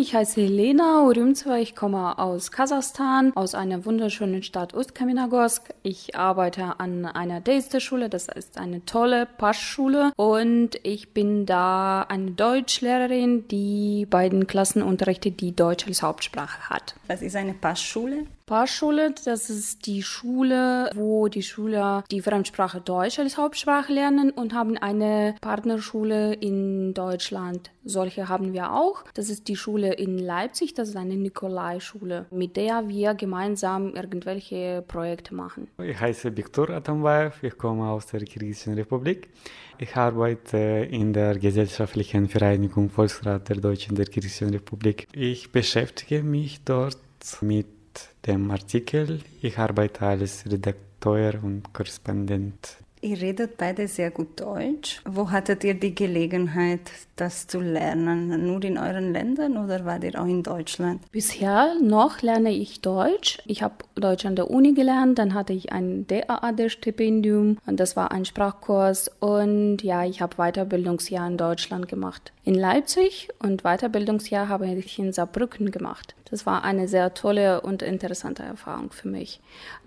Ich heiße Helena Urymtseva, ich komme aus Kasachstan, aus einer wunderschönen Stadt Ust-Kaminagorsk. Ich arbeite an einer Deiste-Schule, das ist eine tolle Paschschule und ich bin da eine Deutschlehrerin, die beiden Klassen unterrichtet, die Deutsch als Hauptsprache hat. Was ist eine Paschschule? Paarschule, das ist die Schule, wo die Schüler die Fremdsprache Deutsch als Hauptsprache lernen und haben eine Partnerschule in Deutschland. Solche haben wir auch. Das ist die Schule in Leipzig, das ist eine Nikolai-Schule, mit der wir gemeinsam irgendwelche Projekte machen. Ich heiße Viktor Atambaev, ich komme aus der Kirgisischen Republik. Ich arbeite in der Gesellschaftlichen Vereinigung Volksrat der Deutschen der Kirgisischen Republik. Ich beschäftige mich dort mit dem Artikel. Ich arbeite als Redakteur und Korrespondent. Ihr redet beide sehr gut Deutsch. Wo hattet ihr die Gelegenheit, das zu lernen? Nur in euren Ländern oder wart ihr auch in Deutschland? Bisher noch lerne ich Deutsch. Ich habe Deutsch an der Uni gelernt, dann hatte ich ein DAAD-Stipendium und das war ein Sprachkurs und ja, ich habe Weiterbildungsjahr in Deutschland gemacht. In Leipzig und Weiterbildungsjahr habe ich in Saarbrücken gemacht. Das war eine sehr tolle und interessante Erfahrung für mich.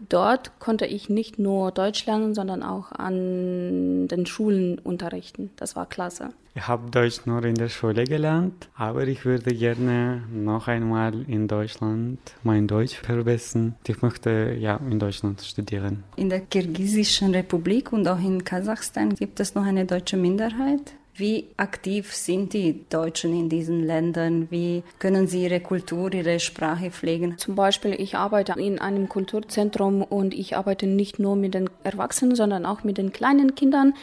Dort konnte ich nicht nur Deutsch lernen, sondern auch an den Schulen unterrichten. Das war klasse. Ich habe Deutsch nur in der Schule gelernt, aber ich würde gerne noch einmal in Deutschland mein Deutsch verbessern. Ich möchte ja in Deutschland studieren. In der Kirgisischen Republik und auch in Kasachstan gibt es noch eine deutsche Minderheit. Wie aktiv sind die Deutschen in diesen Ländern? Wie können sie ihre Kultur, ihre Sprache pflegen? Zum Beispiel, ich arbeite in einem Kulturzentrum und ich arbeite nicht nur mit den Erwachsenen, sondern auch mit den kleinen Kindern.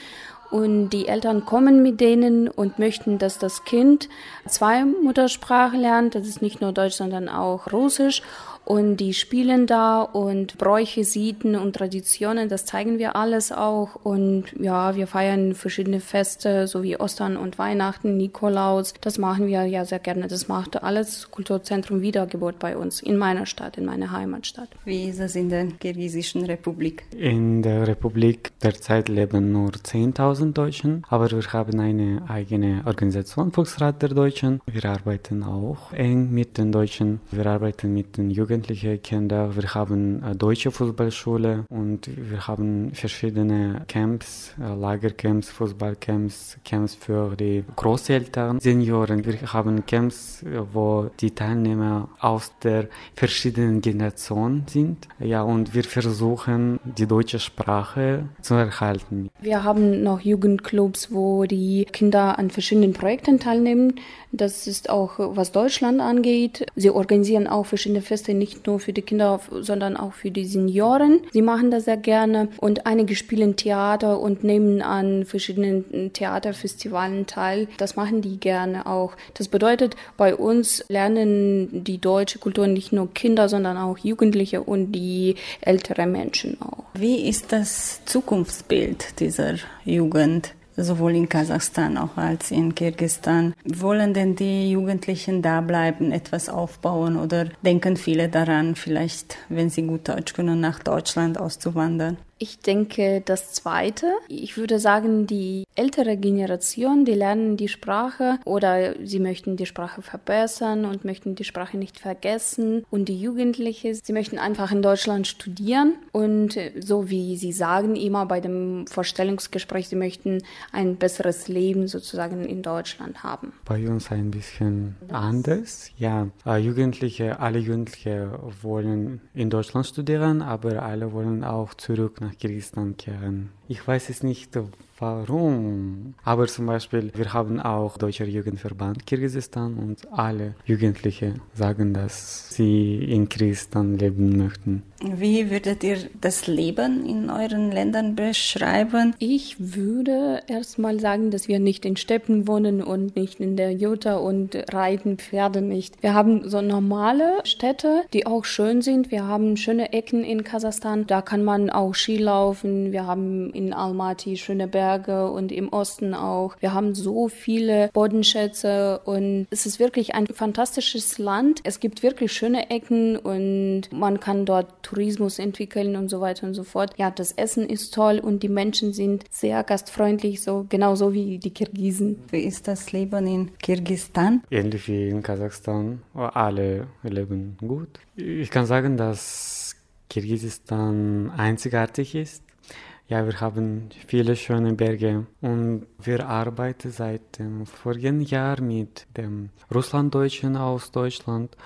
Und die Eltern kommen mit denen und möchten, dass das Kind zwei Muttersprachen lernt. Das ist nicht nur Deutsch, sondern auch Russisch und die spielen da und Bräuche, Sitten und Traditionen, das zeigen wir alles auch und ja, wir feiern verschiedene Feste, so wie Ostern und Weihnachten, Nikolaus, das machen wir ja sehr gerne. Das macht alles Kulturzentrum Wiedergeburt bei uns in meiner Stadt, in meiner Heimatstadt. Wie ist es in der Kirgisischen Republik? In der Republik derzeit leben nur 10.000 Deutschen, aber wir haben eine eigene Organisation, Volksrat der Deutschen. Wir arbeiten auch eng mit den Deutschen. Wir arbeiten mit den Jugendlichen jugendliche Kinder. Wir haben eine deutsche Fußballschule und wir haben verschiedene Camps, äh, Lagercamps, Fußballcamps, Camps für die Großeltern, Senioren. Wir haben Camps, äh, wo die Teilnehmer aus der verschiedenen Generation sind. Ja, und wir versuchen, die deutsche Sprache zu erhalten. Wir haben noch Jugendclubs, wo die Kinder an verschiedenen Projekten teilnehmen. Das ist auch, was Deutschland angeht. Sie organisieren auch verschiedene Feste, nicht nur für die Kinder, sondern auch für die Senioren. Sie machen das sehr gerne und einige spielen Theater und nehmen an verschiedenen Theaterfestivalen teil. Das machen die gerne auch. Das bedeutet, bei uns lernen die deutsche Kultur nicht nur Kinder, sondern auch Jugendliche und die ältere Menschen auch. Wie ist das Zukunftsbild dieser Jugend? Sowohl in Kasachstan auch als in Kirgistan. Wollen denn die Jugendlichen da bleiben, etwas aufbauen oder denken viele daran, vielleicht, wenn sie gut Deutsch können, nach Deutschland auszuwandern? Ich denke, das Zweite. Ich würde sagen, die ältere Generation, die lernen die Sprache oder sie möchten die Sprache verbessern und möchten die Sprache nicht vergessen. Und die Jugendlichen, sie möchten einfach in Deutschland studieren und so wie sie sagen immer bei dem Vorstellungsgespräch, sie möchten ein besseres Leben sozusagen in Deutschland haben. Bei uns ein bisschen anders. Ja, äh, Jugendliche, alle Jugendliche wollen in Deutschland studieren, aber alle wollen auch zurück nach nach Kirgisistan kehren. Ich weiß es nicht, warum. Aber zum Beispiel, wir haben auch Deutscher Jugendverband Kirgisistan und alle Jugendliche sagen, dass sie in Kirgisistan leben möchten. Wie würdet ihr das Leben in euren Ländern beschreiben? Ich würde erstmal sagen, dass wir nicht in Steppen wohnen und nicht in der Jutta und reiten Pferde nicht. Wir haben so normale Städte, die auch schön sind. Wir haben schöne Ecken in Kasachstan. Da kann man auch Ski laufen. Wir haben in Almaty schöne Berge Berge und im Osten auch. Wir haben so viele Bodenschätze und es ist wirklich ein fantastisches Land. Es gibt wirklich schöne Ecken und man kann dort Tourismus entwickeln und so weiter und so fort. Ja, das Essen ist toll und die Menschen sind sehr gastfreundlich, so genauso wie die Kirgisen. Wie ist das Leben in Kirgistan? Ähnlich wie in Kasachstan. Alle leben gut. Ich kann sagen, dass Kirgisistan einzigartig ist. Ja, wir haben viele schöne Berge und wir arbeiten seit dem vorigen Jahr mit dem Russlanddeutschen aus Deutschland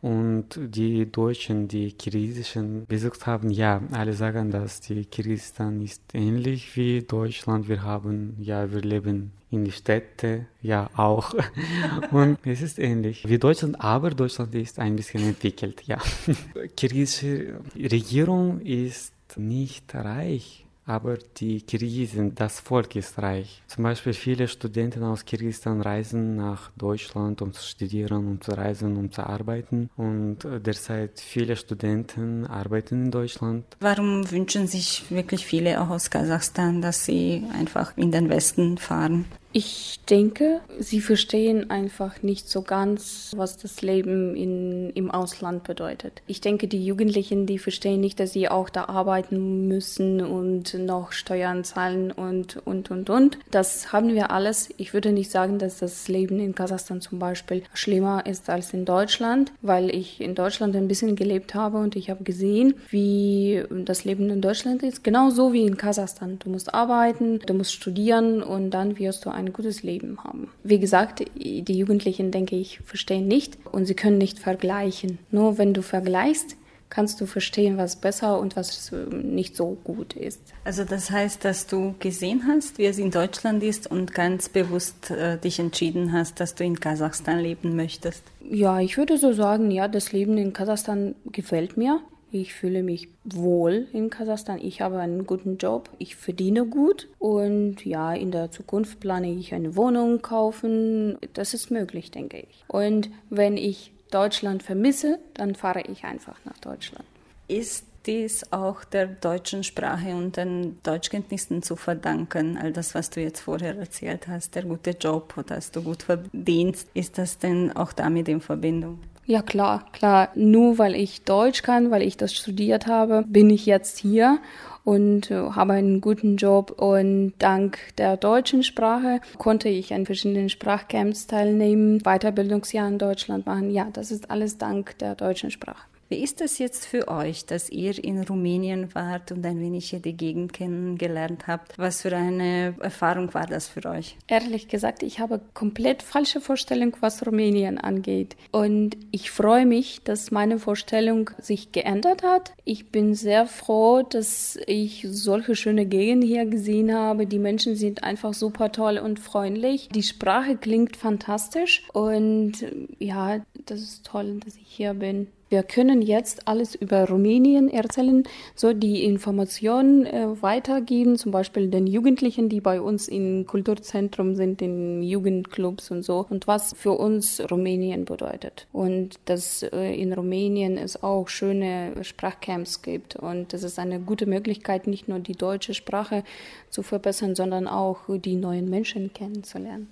und die Deutschen, die Kirgisischen besucht haben, ja, alle sagen, dass die Kirgisistan ist ähnlich wie Deutschland. Wir haben, ja, wir leben in die Städte, ja, auch. Und es ist ähnlich wie Deutschland, aber Deutschland ist ein bisschen entwickelt, ja. Kirgisische Regierung ist nicht reich aber die Kirgisen, das Volk ist reich. Zum Beispiel viele Studenten aus Kirgisistan reisen nach Deutschland, um zu studieren, um zu reisen, um zu arbeiten. Und derzeit viele Studenten arbeiten in Deutschland. Warum wünschen sich wirklich viele auch aus Kasachstan, dass sie einfach in den Westen fahren? Ich denke, sie verstehen einfach nicht so ganz, was das Leben in, im Ausland bedeutet. Ich denke, die Jugendlichen, die verstehen nicht, dass sie auch da arbeiten müssen und noch Steuern zahlen und, und, und, und. Das haben wir alles. Ich würde nicht sagen, dass das Leben in Kasachstan zum Beispiel schlimmer ist als in Deutschland, weil ich in Deutschland ein bisschen gelebt habe und ich habe gesehen, wie das Leben in Deutschland ist. Genauso wie in Kasachstan. Du musst arbeiten, du musst studieren und dann wirst du ein ein gutes Leben haben. Wie gesagt, die Jugendlichen, denke ich, verstehen nicht und sie können nicht vergleichen. Nur wenn du vergleichst, kannst du verstehen, was besser und was nicht so gut ist. Also das heißt, dass du gesehen hast, wie es in Deutschland ist und ganz bewusst äh, dich entschieden hast, dass du in Kasachstan leben möchtest. Ja, ich würde so sagen, ja, das Leben in Kasachstan gefällt mir. Ich fühle mich wohl in Kasachstan. Ich habe einen guten Job. Ich verdiene gut. Und ja, in der Zukunft plane ich eine Wohnung kaufen. Das ist möglich, denke ich. Und wenn ich Deutschland vermisse, dann fahre ich einfach nach Deutschland. Ist dies auch der deutschen Sprache und den Deutschkenntnissen zu verdanken? All das, was du jetzt vorher erzählt hast, der gute Job, dass du gut verdienst, ist das denn auch damit in Verbindung? Ja, klar, klar. Nur weil ich Deutsch kann, weil ich das studiert habe, bin ich jetzt hier und äh, habe einen guten Job. Und dank der deutschen Sprache konnte ich an verschiedenen Sprachcamps teilnehmen, Weiterbildungsjahr in Deutschland machen. Ja, das ist alles dank der deutschen Sprache. Wie ist es jetzt für euch, dass ihr in Rumänien wart und ein wenig hier die Gegend kennengelernt habt? Was für eine Erfahrung war das für euch? Ehrlich gesagt, ich habe komplett falsche Vorstellung, was Rumänien angeht. Und ich freue mich, dass meine Vorstellung sich geändert hat. Ich bin sehr froh, dass ich solche schöne Gegenden hier gesehen habe. Die Menschen sind einfach super toll und freundlich. Die Sprache klingt fantastisch. Und ja, das ist toll, dass ich hier bin. Wir können jetzt alles über Rumänien erzählen, so die Informationen äh, weitergeben, zum Beispiel den Jugendlichen, die bei uns im Kulturzentrum sind, in Jugendclubs und so, und was für uns Rumänien bedeutet. Und dass äh, in Rumänien es auch schöne Sprachcamps gibt. Und das ist eine gute Möglichkeit, nicht nur die deutsche Sprache zu verbessern, sondern auch die neuen Menschen kennenzulernen.